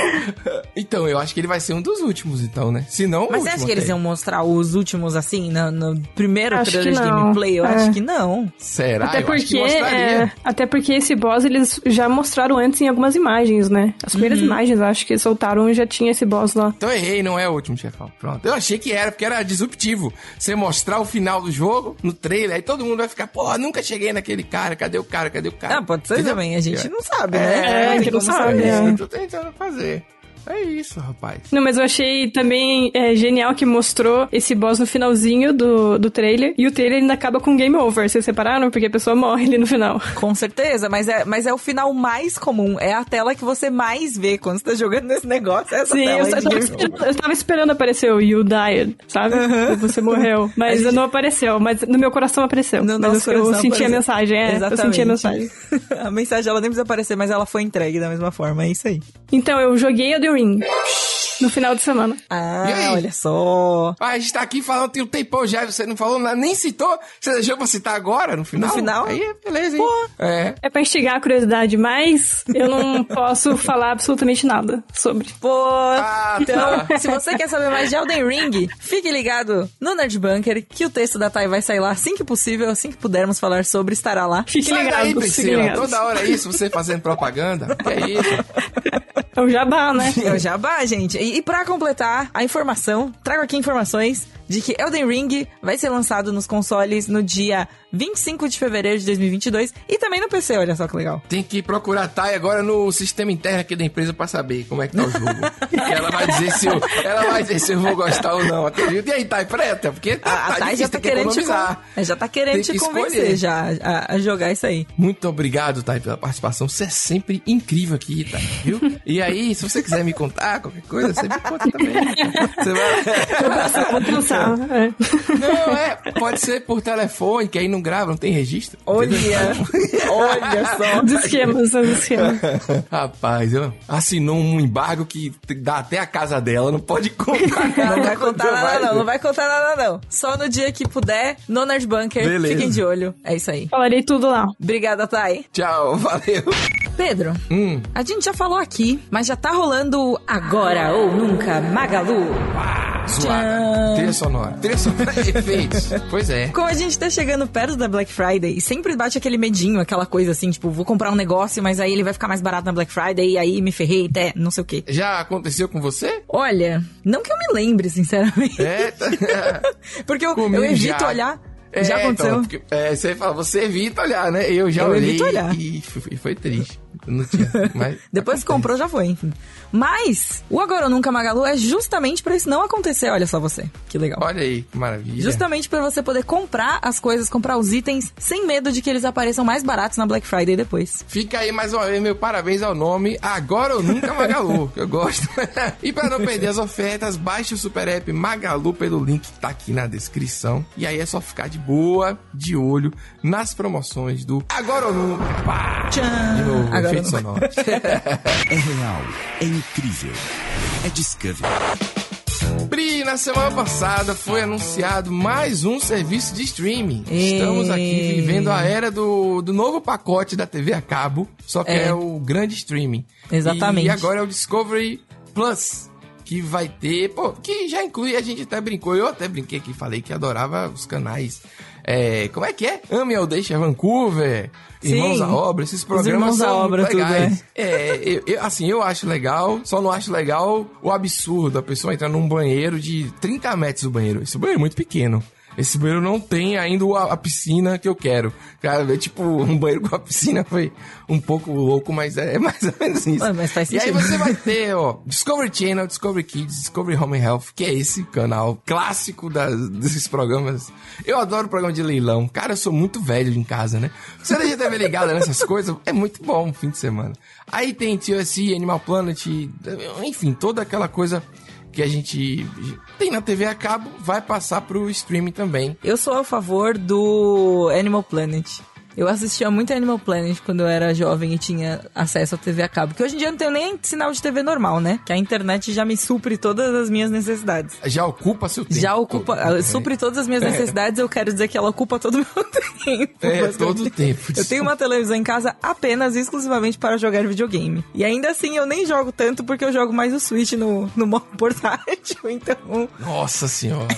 Então, eu acho que ele vai ser um dos últimos, então, né? Se não, o Mas você acha que eles iam mostrar os últimos assim, no, no primeiro Acho trailer de gameplay? Eu É. acho que não. Será? Até eu acho que porque, mostraria. é, até porque esse boss eles já mostraram antes em algumas imagens, né? As primeiras imagens, acho que soltaram já tinha esse boss lá. Então errei, não é o último chefão. Pronto. Eu achei que era, porque era disruptivo. Você mostrar o final do jogo no trailer, aí todo mundo vai ficar, pô, nunca cheguei naquele cara, cadê o cara, cadê o cara? Ah, pode ser Entendeu? também, a gente não sabe, É, né? é, Não a gente não sabe, é. Eu tô tentando fazer. É isso, rapaz. Não, mas eu achei também é, genial que mostrou esse boss no finalzinho do, do trailer. E o trailer ainda acaba com game over. Vocês separaram? Porque a pessoa morre ali no final. (laughs) Com certeza, mas é, mas é o final mais comum. É a tela que você mais vê quando você tá jogando nesse negócio. É essa Sim, tela eu, eu, tava esperando, eu tava esperando aparecer o You Died, sabe? Você morreu. (laughs) Mas não apareceu. Mas no meu coração apareceu. No mas nosso eu, eu senti a apareceu. mensagem, é. Eu senti a mensagem. (laughs) a mensagem ela nem precisa aparecer, mas ela foi entregue da mesma forma. É isso aí. Então, eu joguei Elden Ring no final de semana. E Ah, aí? olha só. Ah, a gente tá aqui falando tem um tempão já, e você não falou nada, nem citou. Você deixou pra citar agora, no final? No final? Aí, beleza, hein? É. É pra instigar a curiosidade, mas eu não (laughs) posso falar absolutamente nada sobre. Pô, Ah, então, tá. se você quer saber mais de Elden Ring, fique ligado no Nerd Bunker, que o texto da Thay vai sair lá assim que possível, assim que pudermos falar sobre, estará lá. Fiquem Sai daí, ligados, fiquem Priscila. Toda hora é isso, você fazendo propaganda. Que é isso? É o jabá, né? É o jabá, gente. E, e pra completar a informação, trago aqui informações de que Elden Ring vai ser lançado nos consoles no dia 25 de fevereiro de 2022 e também no PC, olha só que legal. Tem que procurar a Thay agora no sistema interno aqui da empresa pra saber como é que tá o jogo. e (laughs) ela vai dizer se eu, ela vai dizer se eu vou gostar ou não. E aí, Thay, preta? Porque tá, A, a tá Thay já tá tem que querendo te, economizar. con- já tá querendo te que convencer escolher. já a, a jogar isso aí. Muito obrigado, Thay, pela participação. Você é sempre incrível aqui, Thay, viu? E aí, se você quiser me contar qualquer coisa, você me conta também. Você vai... Vou É. Não, é, pode ser por telefone, que aí não grava, não tem registro. Olha, olha só. Os esquemas, os esquemas. Rapaz, eu assinou um embargo que dá até a casa dela, não pode contar nada. Não vai contar nada, não. Não vai contar nada, não. Só no dia que puder, no Nerd Bunker. Beleza. Fiquem de olho. É isso aí. Falarei tudo lá. Obrigada, Thay. Tchau, valeu. Pedro, Hum, a gente já falou aqui, mas já tá rolando agora ou nunca Magalu. Zoada. Trilha sonora. Trilha sonora e efeitos. (laughs) Pois é. Como a gente tá chegando perto da Black Friday, e sempre bate aquele medinho, aquela coisa assim, tipo, vou comprar um negócio, mas aí ele vai ficar mais barato na Black Friday, e aí me ferrei, até não sei o quê. Já aconteceu com você? Olha, não que eu me lembre, sinceramente. É, tá. (laughs) Porque eu, Comigo eu evito já. olhar. É, já aconteceu. então, porque, é, você fala, você evita olhar, né? Eu já Eu olhei evito olhar. e foi, foi triste. Não tinha, mas (laughs) Depois que comprou, já foi, enfim. Mas, o Agora ou Nunca Magalu é justamente pra isso não acontecer, olha só você. Que legal. Olha aí, que maravilha. Justamente pra você poder comprar as coisas, comprar os itens, sem medo de que eles apareçam mais baratos na Black Friday depois. Fica aí mais uma vez meu parabéns ao nome Agora ou Nunca Magalu, (laughs) que eu gosto. e para não perder as ofertas, baixe o super app Magalu pelo link que tá aqui na descrição. E aí é só ficar de boa, de olho nas promoções do Agora ou Nunca. Pá! Tchan! De novo, Agora efeito sonoro. É real, é incrível, é Discovery. Pri, na semana passada foi anunciado mais um serviço de streaming. Estamos aqui Ei. vivendo a era do, do novo pacote da TV a cabo, só que é, É. o grande streaming. Exatamente. E agora é o Discovery Plus, que vai ter, pô, que já inclui, a gente até brincou, eu até brinquei aqui, falei que adorava os canais. É, como é que é? Ame ou Deixa Vancouver, Sim. Irmãos à Obra, esses programas são Obra, muito tudo, legais. É, eu, eu- assim, eu acho legal, só não acho legal o absurdo, a pessoa entrar num banheiro de 30 metros do banheiro. Esse banheiro é muito pequeno. Esse banheiro não tem ainda a, a piscina que eu quero. Cara, é tipo, um banheiro com a piscina foi um pouco louco, mas é, é mais ou menos isso. Mas faz E aí você vai ter, ó, Discovery Channel, Discovery Kids, Discovery Home and Health, que é esse canal clássico das- desses programas. Eu adoro programa de leilão. Cara, eu sou muito velho em casa, né? Você já teve ligado nessas coisas? É muito bom um fim de semana. Aí tem TLC, Animal Planet, enfim, toda aquela coisa que a gente tem na TV a cabo, vai passar pro streaming também. Eu sou a favor do Animal Planet. Eu assistia muito Animal Planet quando eu era jovem e tinha acesso à TV a cabo. Que hoje em dia eu não tenho nem sinal de TV normal, né? Que a internet já me supre todas as minhas necessidades. Já ocupa seu tempo. Já ocupa, todo. ela supre todas as minhas necessidades, eu quero dizer que ela ocupa todo o meu (laughs) tempo. É, todo o tempo. Eu tenho uma televisão em casa apenas e exclusivamente para jogar videogame. E ainda assim eu nem jogo tanto porque eu jogo mais o Switch no, no modo (laughs) portátil. Então Nossa senhora.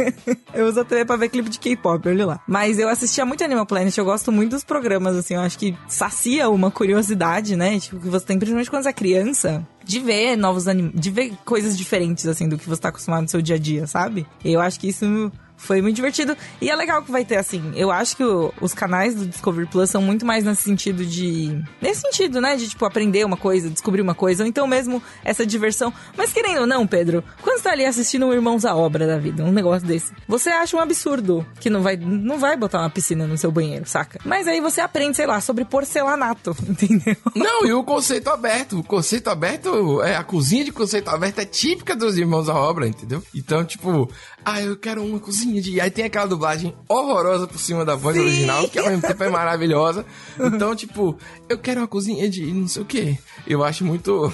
(laughs) eu uso a TV pra ver clipe de K-pop, olha lá. Mas eu assistia muito Animal Planet, eu gosto muito dos programas, assim, eu acho que sacia uma curiosidade, né? Tipo, que você tem, principalmente quando você é criança, de ver novos anim... de ver coisas diferentes, assim, do que você tá acostumado no seu dia a dia, sabe? Eu acho que isso foi muito divertido. E é legal que vai ter, assim, eu acho que o- os canais do Discovery Plus são muito mais nesse sentido de. Nesse sentido, né? De, tipo, aprender uma coisa, descobrir uma coisa, ou então mesmo essa diversão. Mas querendo ou não, Pedro, quando você tá ali assistindo um Irmãos à Obra da vida, um negócio desse, você acha um absurdo que não vai, não vai botar uma piscina no seu banheiro, saca? Mas aí você aprende, sei lá, sobre porcelanato, (laughs) entendeu? Não, e o conceito aberto. O conceito aberto, é a cozinha de conceito aberto é típica dos irmãos à obra, entendeu? Então, tipo, ah, eu quero uma cozinha de. Aí tem aquela dublagem horrorosa por cima da voz Sim. original, que ao mesmo tempo é (laughs) maravilhosa. Então, tipo, eu quero uma cozinha de não sei o quê. Eu acho muito.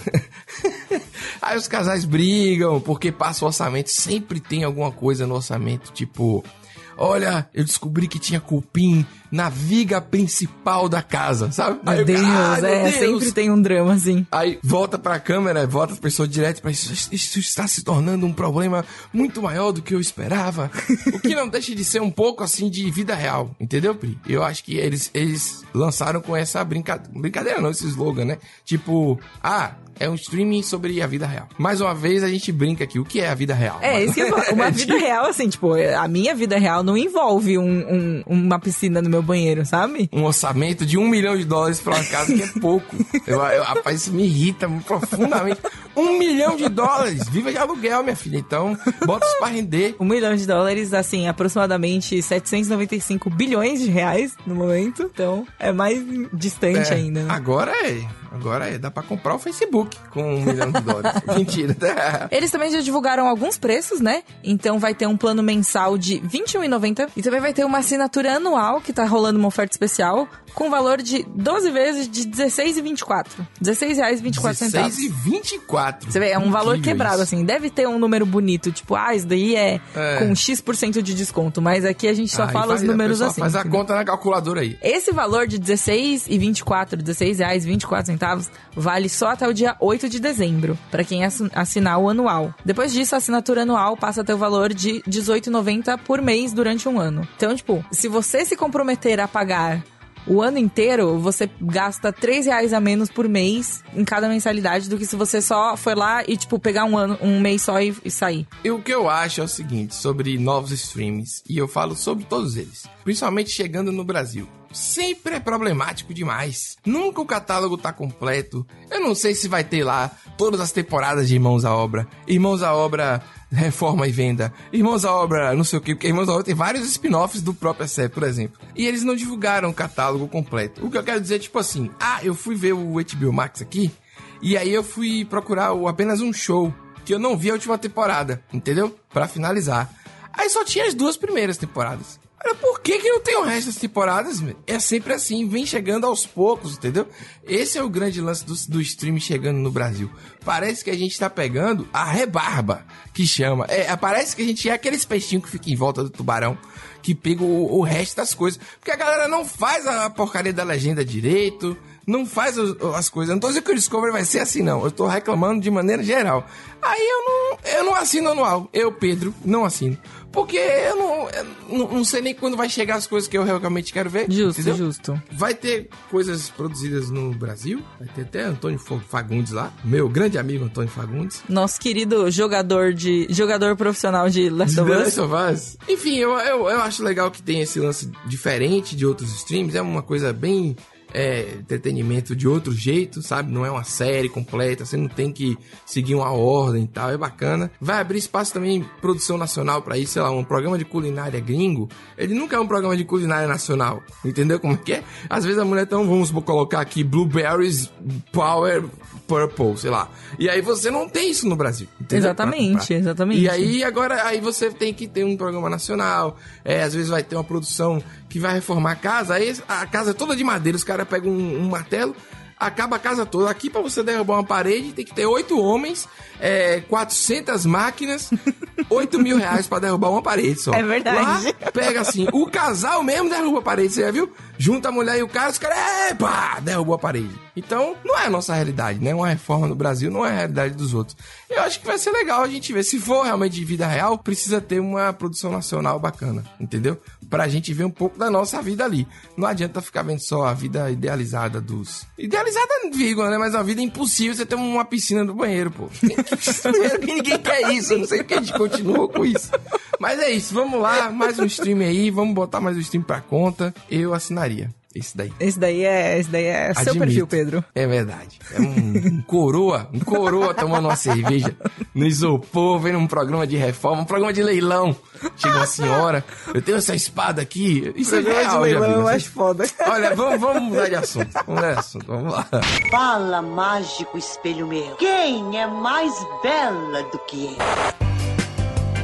(laughs) Aí os casais brigam, porque passa o orçamento, sempre tem alguma coisa no orçamento, tipo. Olha, eu descobri que tinha cupim na viga principal da casa, sabe? Aí Meu eu, Deus, "Ai, meu é, Deus." sempre tem um drama assim. Aí volta pra câmera, volta a pessoa direto pra isso. Isso está se tornando um problema muito maior do que eu esperava. o que não deixa de ser um pouco assim de vida real, entendeu, Pri? Eu acho que eles, eles lançaram com essa brincadeira. Brincadeira não, esse slogan, né? Tipo, ah, é um streaming sobre a vida real. Mais uma vez a gente brinca aqui, o que é a vida real? É, isso que eu falo. Uma (laughs) vida real, assim, tipo, a minha vida real não envolve um- um- uma piscina no meu banheiro, sabe? um orçamento de um milhão de dólares pra uma casa que é pouco. Eu, eu- rapaz, isso me irrita profundamente. Um milhão de dólares. Viva de aluguel, minha filha. Então, bota isso pra render. Um milhão de dólares, assim, aproximadamente 795 bilhões de reais no momento. Então, é mais distante é, ainda. Né? Agora é. Agora é. Dá pra comprar o Facebook com um milhão de dólares. (laughs) Mentira. Tá? (laughs) Eles também já divulgaram alguns preços, né? Então, vai ter um plano mensal de R$ 21,90. E também vai ter uma assinatura anual, que tá rolando uma oferta especial, com valor de 12 vezes de 16,24. R$ 16,24. R$ 16,24? 4. Você vê, é um valor quebrado, isso. assim. Deve ter um número bonito, tipo, ah, isso daí é, é. com X% de desconto. Mas aqui a gente só ah, fala faz, os números assim. Faz a conta na calculadora aí. Esse valor de 16 e 24, 16 reais 24 centavos, vale só até o dia 8 de dezembro, para quem assinar o anual. Depois disso, a assinatura anual passa a ter o valor de 18,90 por mês durante um ano. Então, tipo, se você se comprometer a pagar o ano inteiro, você gasta 3 reais a menos por mês em cada mensalidade do que se você só for lá e, tipo, pegar um, ano, um mês só e, e sair. E o que eu acho é o seguinte sobre novos streams, e eu falo sobre todos eles, principalmente chegando no Brasil. Sempre é problemático demais. Nunca o catálogo tá completo. Eu não sei se vai ter lá todas as temporadas de Irmãos à Obra. Irmãos à Obra Reforma e Venda. Irmãos à Obra não sei o que, porque Irmãos à Obra tem vários spin-offs do próprio série, por exemplo. E eles não divulgaram o catálogo completo. O que eu quero dizer é tipo assim, ah, eu fui ver o HBO Max aqui, e aí eu fui procurar o, apenas um show que eu não vi a última temporada, entendeu? Pra finalizar. Aí só tinha as duas primeiras temporadas. Olha, por que, que não tem o resto das temporadas? É sempre assim, vem chegando aos poucos, entendeu? Esse é o grande lance do, do stream chegando no Brasil. Parece que a gente tá pegando a rebarba, que chama. É, parece que a gente é aqueles peixinhos que fica em volta do tubarão, que pega o, o resto das coisas. Porque a galera não faz a porcaria da legenda direito, não faz as coisas. Eu não tô dizendo que o Discovery vai ser assim, não. Eu tô reclamando de maneira geral. Aí eu não, eu não assino anual. Eu, Pedro, não assino. Porque eu não, eu não, sei nem quando vai chegar as coisas que eu realmente quero ver. Justo, entendeu? justo. Vai ter coisas produzidas no Brasil. Vai ter até Antônio Fa- Fagundes lá. Meu grande amigo Antônio Fagundes. Nosso querido jogador de jogador profissional de Last of Us. Last of Us. Enfim, eu, eu, eu acho legal que tem esse lance diferente de outros streams. É uma coisa bem é, entretenimento de outro jeito, sabe? Não é uma série completa, você não tem que seguir uma ordem e tal, é bacana. Vai abrir espaço também produção nacional pra isso, sei lá, um programa de culinária gringo, ele nunca é um programa de culinária nacional, entendeu como é que é? Às vezes a mulher, então, vamos colocar aqui Blueberries Power Purple, sei lá. E aí você não tem isso no Brasil, entendeu? Exatamente, Pra exatamente. E aí agora aí você tem que ter um programa nacional, é, às vezes vai ter uma produção que vai reformar a casa, aí a casa é toda de madeira, os caras pegam um, um martelo, acaba a casa toda. Aqui pra você derrubar uma parede tem que ter oito homens, é, 400 máquinas, (laughs) 8 mil reais pra derrubar uma parede só. É verdade. Lá, pega assim, o casal mesmo derruba a parede, você já viu? Junta a mulher e o cara, os caras, epa, derrubou a parede. Então, não é a nossa realidade, né? Uma reforma no Brasil não é a realidade dos outros. Eu acho que vai ser legal a gente ver. Se for realmente de vida real, precisa ter uma produção nacional bacana, entendeu? Pra gente ver um pouco da nossa vida ali. Não adianta ficar vendo só a vida idealizada dos. Idealizada, vírgula, né? Mas a vida impossível você ter uma piscina no banheiro, pô. Que (laughs) ninguém quer isso. Eu não sei porque a gente continua com isso. Mas é isso, vamos lá, mais um stream aí, vamos botar mais um stream pra conta. Eu assinaria. Esse daí. Esse daí é, esse daí é seu Admito. perfil, Pedro. É verdade. É um, um coroa, um coroa tomando uma cerveja no isopor, vendo um programa de reforma, um programa de leilão. Chega uma senhora, eu tenho essa espada aqui. Isso é real, já vi, né? foda. Olha, vamos, vamos mudar de assunto. Vamos mudar de assunto, vamos lá. Fala, mágico espelho meu. Quem é mais bela do que eu?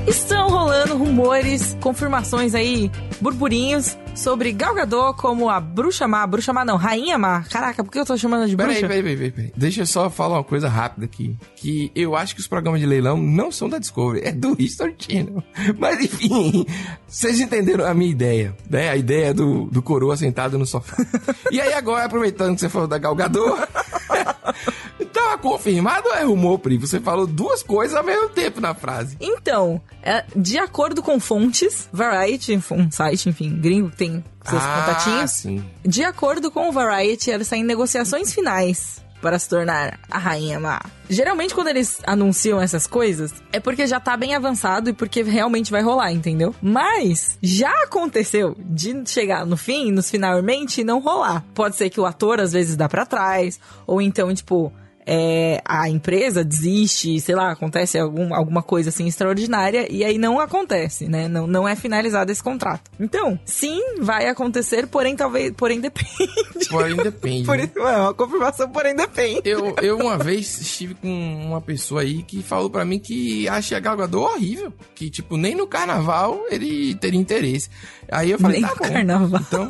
Estão rolando rumores, confirmações aí, burburinhos sobre Gal Gadot como a bruxa má, bruxa má não, rainha má. Caraca, por que eu tô chamando de bruxa? Peraí, peraí, peraí, peraí. Deixa eu só falar uma coisa rápida aqui. Que eu acho que os programas de leilão não são da Discovery, é do History Channel. (laughs) Mas enfim, vocês entenderam a minha ideia, né? A ideia do, do coroa sentado no sofá. (laughs) E aí agora, aproveitando que você falou da Gal Gadot... (laughs) É confirmado ou é rumor, Pri? Você falou duas coisas ao mesmo tempo na frase. Então, é, de acordo com fontes, Variety, um site, enfim, gringo que tem seus ah, contatinhos, sim. de acordo com o Variety, ela está em negociações finais para se tornar a rainha má. Geralmente, quando eles anunciam essas coisas, é porque já tá bem avançado e porque realmente vai rolar, entendeu? Mas já aconteceu de chegar no fim, nos finalmente, e não rolar. Pode ser que o ator às vezes dá pra trás, ou então, tipo, é, a empresa desiste, sei lá, acontece algum, alguma coisa assim extraordinária e aí não acontece, né? Não, não é finalizado esse contrato. Então, sim, vai acontecer, porém talvez, porém depende. Porém depende. Por né? isso, é uma confirmação, porém depende. Eu, eu uma vez estive com uma pessoa aí que falou pra mim que acha a Gal Gadot horrível. Que, tipo, nem no carnaval ele teria interesse. Aí eu falei, Nem tá no bom. carnaval. Então,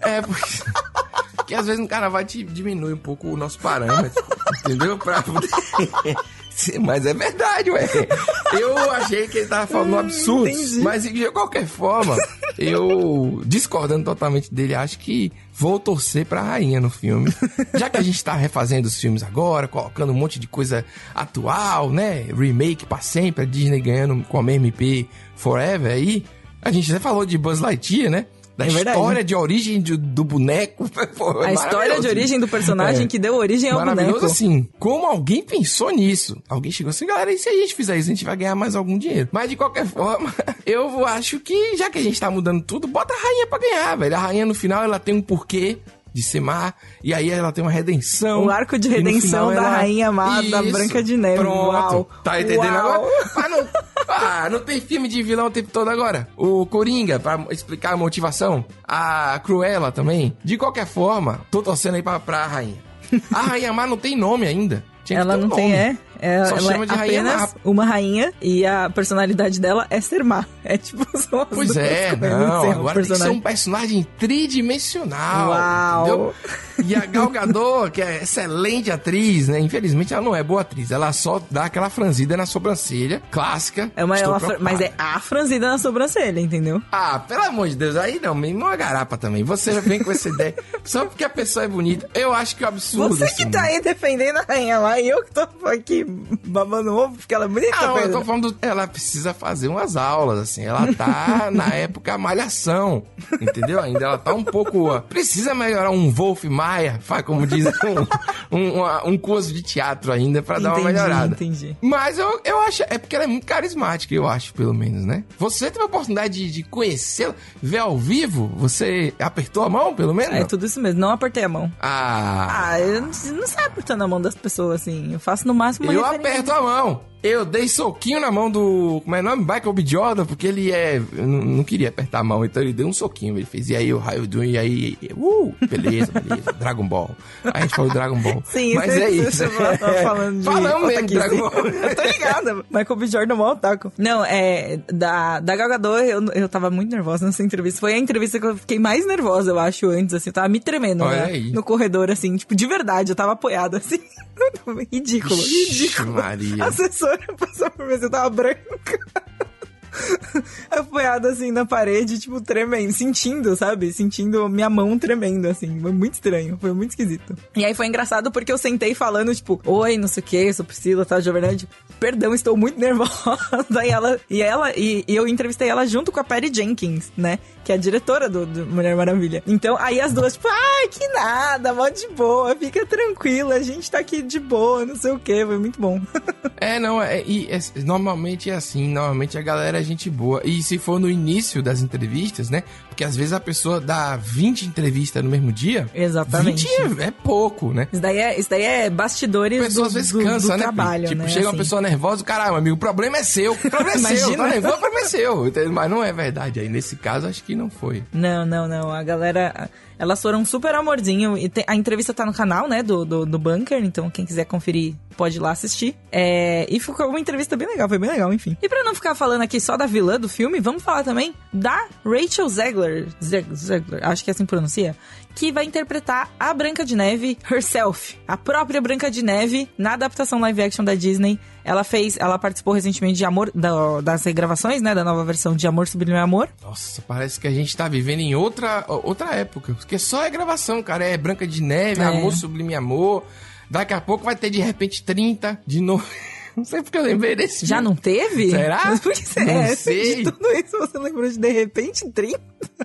é, porque... (laughs) Porque às vezes no carnaval te diminui um pouco o nosso parâmetro, (laughs) entendeu? Pra poder... (laughs) Mas é verdade, ué. Eu achei que ele tava falando um absurdo. Mas de qualquer forma, eu, discordando totalmente dele, acho que vou torcer pra rainha no filme. Já que a gente tá refazendo os filmes agora, colocando um monte de coisa atual, né? Remake pra sempre, a Disney ganhando com a IP Forever aí. A gente já falou de Buzz Lightyear, né? Da É história de origem do, do boneco. (laughs) Pô, A história de origem do personagem É. que deu origem ao Maravilhoso boneco. assim. Como alguém pensou nisso? Alguém chegou assim, galera, e se a gente fizer isso, a gente vai ganhar mais algum dinheiro. Mas de qualquer (laughs) forma, eu acho que, já que a gente tá mudando tudo, bota a rainha pra ganhar, velho. A rainha no final, ela tem um porquê de ser má, e aí ela tem uma redenção. O arco de redenção da ela- rainha má da. Branca de Neve. Pronto. Uau. Tá entendendo Uau. agora? Mas não, ah, não tem filme de vilão o tempo todo agora. O Coringa, pra explicar a motivação. A Cruella também. De qualquer forma, tô torcendo aí pra, pra rainha. A rainha má não tem nome ainda. Tinha que Ela não tem, nome. é? É, Só ela chama de é rainha apenas uma rainha e a personalidade dela é ser má. (laughs) É tipo, são as Pois é, não, assim, agora tem que ser um personagem tridimensional, Uau. entendeu? E a Gal Gadot, que é excelente atriz, né? Infelizmente ela não é boa atriz, ela só dá aquela franzida na sobrancelha, clássica. É uma, Estou ela, mas é a franzida na sobrancelha, entendeu? Ah, pelo amor de Deus, aí não, mesmo uma garapa também. Você já vem com essa ideia. Só porque a pessoa é bonita. Eu acho que é um absurdo. Você que tá aí defendendo a rainha lá e eu que tô aqui (laughs) babando ovo porque ela é bonita, Não, eu Pedro. tô falando, ela precisa fazer umas aulas, assim. Ela tá (laughs) na época malhação, entendeu? Ainda ela tá um pouco. Precisa melhorar um Wolf Maia, como diz, (laughs) um, um, um curso de teatro ainda pra dar uma melhorada. entendi. Mas eu, eu acho, é porque ela é muito carismática, eu acho, pelo menos, né? Você teve a oportunidade de, de conhecê-la, ver ao vivo? Você apertou a mão, pelo menos? É tudo isso mesmo, não apertei a mão. Ah, Ah, eu não, não sai apertando a mão das pessoas assim. Eu faço no máximo uma Eu referência. aperto a mão. Eu dei soquinho na mão do. Como é o nome? Michael B. Jordan, porque ele é. eu não, não queria apertar a mão, então ele deu um soquinho. Ele fez, e aí, o raio do. E aí. Uh, beleza, (laughs) beleza. Dragon Ball. Aí a gente falou Dragon Ball. Sim, Mas você- é isso. falando de Falamos mesmo, otaquice. Dragon Ball. (laughs) Eu tô ligada. Michael B. Jordan é mó otaku. Não, é... Da, da Gal Gadot, eu, eu tava muito nervosa nessa entrevista. Foi a entrevista que eu fiquei mais nervosa, eu acho, antes, assim. Eu tava me tremendo, Olha né? aí. No corredor, assim. Tipo, de verdade, eu tava apoiada, assim. (laughs) ridículo, Ixi, ridículo. Maria. (laughs) passou por mim, eu tava branca. (laughs) apoiada assim na parede, tipo, tremendo, sentindo, sabe? Sentindo minha mão tremendo, assim. Foi muito estranho, foi muito esquisito. E aí foi engraçado porque eu sentei falando, tipo, oi, não sei o que, sou Priscila, tá, Giovernante? Perdão, estou muito nervosa. (laughs) e ela, e ela, e, e eu entrevistei ela junto com a Patty Jenkins, né? Que é a diretora do, do Mulher Maravilha. Então, aí as duas, tipo, ai, que nada, mó de boa, fica tranquila, a gente tá aqui de boa, não sei o que, foi muito bom. (laughs) É, não, é, e é- normalmente é assim, normalmente a galera é gente boa. E se for no início das entrevistas, né? Porque às vezes a pessoa dá 20 entrevistas no mesmo dia. Exatamente. 20 é, é pouco, né? Isso daí é, isso daí é bastidores A pessoa do, às vezes do- do cansa, né? trabalho, tipo, né? chega uma assim. pessoa nervosa, caralho, amigo, o problema é seu. O problema é seu, tá nervoso, o problema é seu. Mas não é verdade. Aí nesse caso, acho que não foi. Não, não, não. A galera. Elas foram super amorzinho. E a entrevista tá no canal, né? Do, do, do Bunker. Então, quem quiser conferir, pode ir lá assistir. É, e ficou uma entrevista bem legal, foi bem legal, enfim. E pra não ficar falando aqui só da vilã do filme, vamos falar também da Rachel Zegler. Zeg- Zegler, acho que assim pronuncia. Que vai interpretar a Branca de Neve herself. A própria Branca de Neve na adaptação live action da Disney. Ela fez, ela participou recentemente de Amor, da- das regravações, né? Da nova versão de Amor Sublime Amor. Nossa, parece que a gente tá vivendo em outra, outra época. Porque só é gravação, cara. É Branca de Neve, É. Amor Sublime Amor. Daqui a pouco vai ter de repente 30 de novo. (laughs) (laughs) Não sei porque eu lembrei desse. Já não teve? Será? Mas por que você Não é? sei. De tudo isso você lembrou de de repente 30?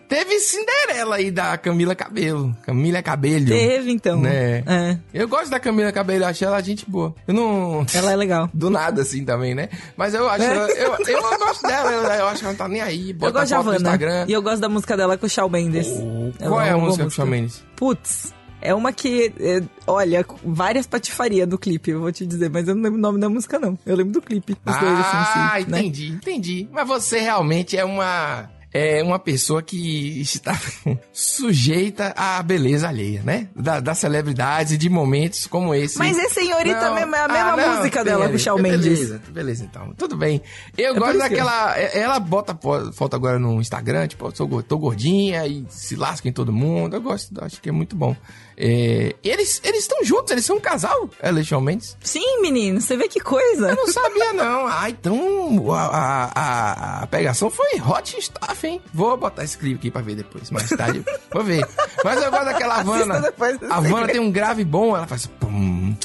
Teve Cinderela aí da Camila Cabelo. Camila Cabelho. Teve, então. Né? É. Eu gosto da Camila Cabello, eu acho ela gente boa. Eu não. Ela é legal. (laughs) Do nada, assim, também, né? Mas eu acho. É. Eu, eu, eu gosto dela, eu, eu acho que ela não tá nem aí. eu Bota gosto de Havana. E eu gosto da música dela com o Shawn Mendes. Eu Qual é a amo música com o Shawn Mendes? Putz. É uma que, é, olha, várias patifarias do clipe, eu vou te dizer, mas eu não lembro o nome da música, não. Eu lembro do clipe. Os dois, assim, Ah, assim, né? entendi, entendi. Mas você realmente é uma. É uma pessoa que está (laughs) sujeita à beleza alheia, né? Da, das celebridades e de momentos como esse. Mas esse senhorita mesmo é a Ah, mesma não, música dela Shawn Mendes. Beleza, beleza, então. Tudo bem. Eu por gosto que daquela. é- Ela bota foto agora no Instagram, tipo, sou, tô gordinha e se lasca em todo mundo. Eu gosto, acho que é muito bom. É, eles eles estão juntos, eles são um casal, ela e Shawn Mendes. Sim, menino, você vê que coisa. Eu não sabia, não. Ah, então a, a, a, a pegação foi hot stuff, Vou botar esse clipe aqui pra ver depois, mais tarde. Vou ver. Mas eu gosto daquela (laughs) Havana. A Havana tem um grave bom, ela faz pum,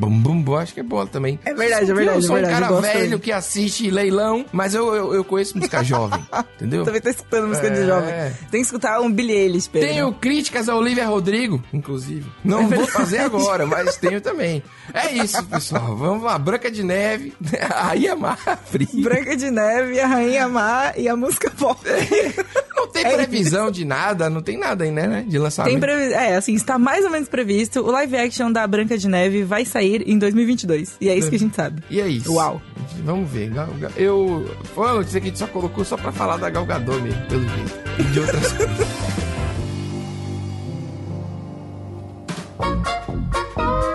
bum, bum, bum. Acho que é boa também. É verdade, é verdade, Eu sou é verdade, um cara velho também. que assiste leilão, mas eu, eu, eu conheço música (laughs) jovem, entendeu? Também tô escutando música de É. jovem. Tem que escutar um Billy Eilish, Pedro. Tenho críticas a Olivia Rodrigo, inclusive. Não vou fazer agora, (laughs) mas tenho também. É isso, pessoal. Vamos lá. Branca de Neve, (laughs) a Iamar Frio. Branca de Neve, a Rainha Má e a música pop. Não tem É previsão de nada, não tem nada aí, né? De lançamento. Tem previ... É, assim, está mais ou menos previsto. O live action da Branca de Neve vai sair em 2022. E é isso que a gente sabe. E é isso. Uau. Vamos ver. Eu. Foi uma notícia que a gente só colocou só pra falar da Galgador mesmo, pelo jeito. E de outras coisas. (laughs)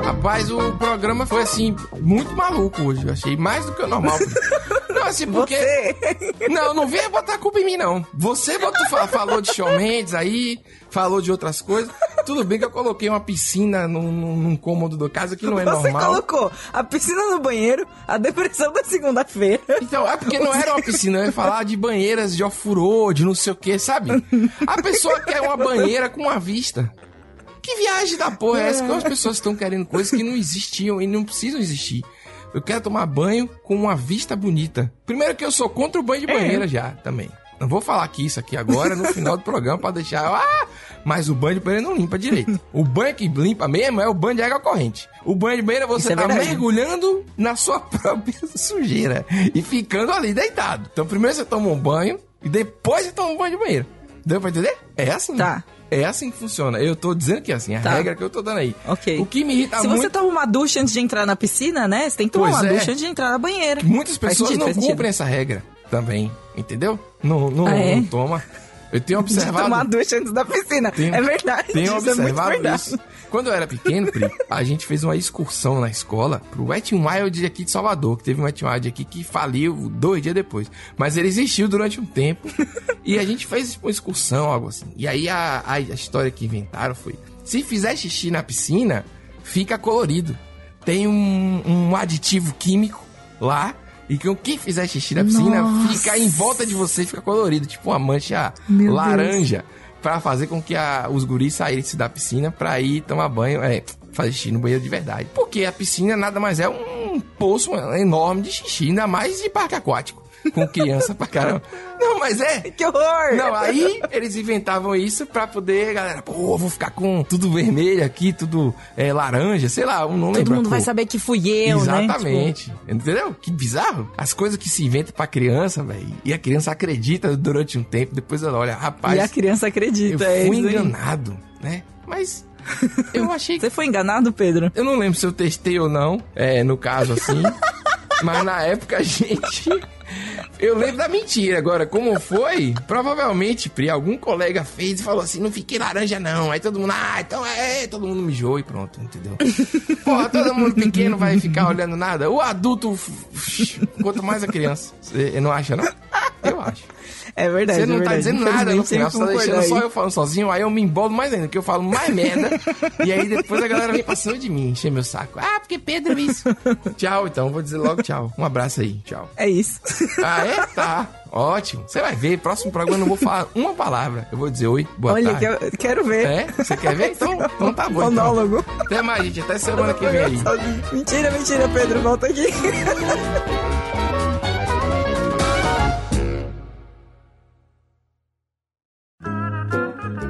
Rapaz, o programa foi assim, muito maluco hoje. Eu achei mais do que o normal. (laughs) Não, assim, porque. Você. Não, não venha botar a culpa em mim, não. Você botou, fa- falou de Shawn Mendes aí, falou de outras coisas. Tudo bem que eu coloquei uma piscina num, num- cômodo da casa que não é Você normal. colocou a piscina no banheiro, a depressão da segunda-feira. Então, é porque não era uma piscina, eu ia falar de banheiras de ofurô, de não sei o que, sabe? A pessoa quer uma banheira com uma vista. Que viagem da porra é essa? Que as pessoas estão querendo coisas que não existiam e não precisam existir. Eu quero tomar banho com uma vista bonita. Primeiro que eu sou contra o banho de banheira já, também. Não vou falar aqui isso aqui agora no final do programa pra deixar. Ah! Mas o banho de banheira não limpa direito. O banho que limpa mesmo é o banho de água corrente. O banho de banheira você Isso é tá mergulhando na sua (laughs) própria sujeira e ficando ali deitado. Então primeiro você toma um banho e depois você toma um banho de banheira. Deu pra entender? É assim. Tá. É assim que funciona. Eu tô dizendo que é assim, a Tá. regra que eu tô dando aí. Ok. O que me irrita Se muito... você toma uma ducha antes de entrar na piscina, né? Você tem que tomar Pois uma é. ducha antes de entrar na banheira. Muitas pessoas sentido, não faz sentido. cumprem essa regra também, entendeu? Não, não, Ah, é? não toma. Eu tenho De observado. tomar ducha antes da piscina. Tenho- é verdade. Tenho é observado verdade. isso. Quando eu era pequeno, Pri, a gente fez uma excursão na escola pro Wet n Wild aqui de Salvador, que teve um Wet n Wild aqui que faliu dois dias depois. Mas ele existiu durante um tempo. e a gente fez uma excursão, algo assim. E aí a, a, a história que inventaram foi: se fizer xixi na piscina, fica colorido. Tem um, um aditivo químico lá. E que o que fizer xixi na piscina Nossa. fica em volta de você, fica colorido, tipo uma mancha Meu laranja pra fazer com que a- os guris saíssem da piscina pra ir tomar banho, é, fazer xixi no banheiro de verdade. Porque a piscina nada mais é um poço enorme de xixi, ainda mais de parque aquático. Com criança pra caramba. Não, mas é. (laughs) Que horror! Não, aí eles inventavam isso pra poder, galera, pô, vou ficar com tudo vermelho aqui, tudo é, laranja, sei lá, não Todo lembro. a mundo vai saber que fui eu, né? Exatamente. Entendeu? Que bizarro. As coisas que se inventam pra criança, velho. E a criança acredita durante um tempo, depois ela olha, Tipo, rapaz, e a criança eu acredita. é fui aí. enganado, né? Mas (laughs) eu achei que. Você foi enganado, Pedro? Eu não lembro se eu testei ou não, é, no caso assim. (laughs) mas na época a gente. Eu lembro da mentira. Agora, como foi? Provavelmente, Pri, algum colega fez e falou assim: não fiquei laranja, não. Aí todo mundo, ah, então é, todo mundo mijou e pronto, entendeu? (laughs) Porra, todo mundo pequeno vai ficar olhando nada. O adulto, quanto mais a criança. Você não acha, não? Eu acho. É verdade. Você não é tá verdade. dizendo nada no final, você tá deixando só concordar eu falando sozinho, aí eu me embolo mais ainda, porque eu falo mais merda, e aí depois a galera vem pra cima de mim, encher meu saco. Ah, porque Pedro isso. (laughs) tchau, então, vou dizer logo tchau. Um abraço aí, tchau. aí. É isso. Ah, é? Tá. Ótimo. Você vai ver, próximo programa eu não vou falar uma palavra. Eu vou dizer oi, boa Olha, tarde. quero, quero ver. É? Você quer ver? Então, então tá bom. Então. Monólogo. Até mais, gente. Até semana que vem aí. (laughs) Mentira, mentira, Pedro, volta aqui. (laughs)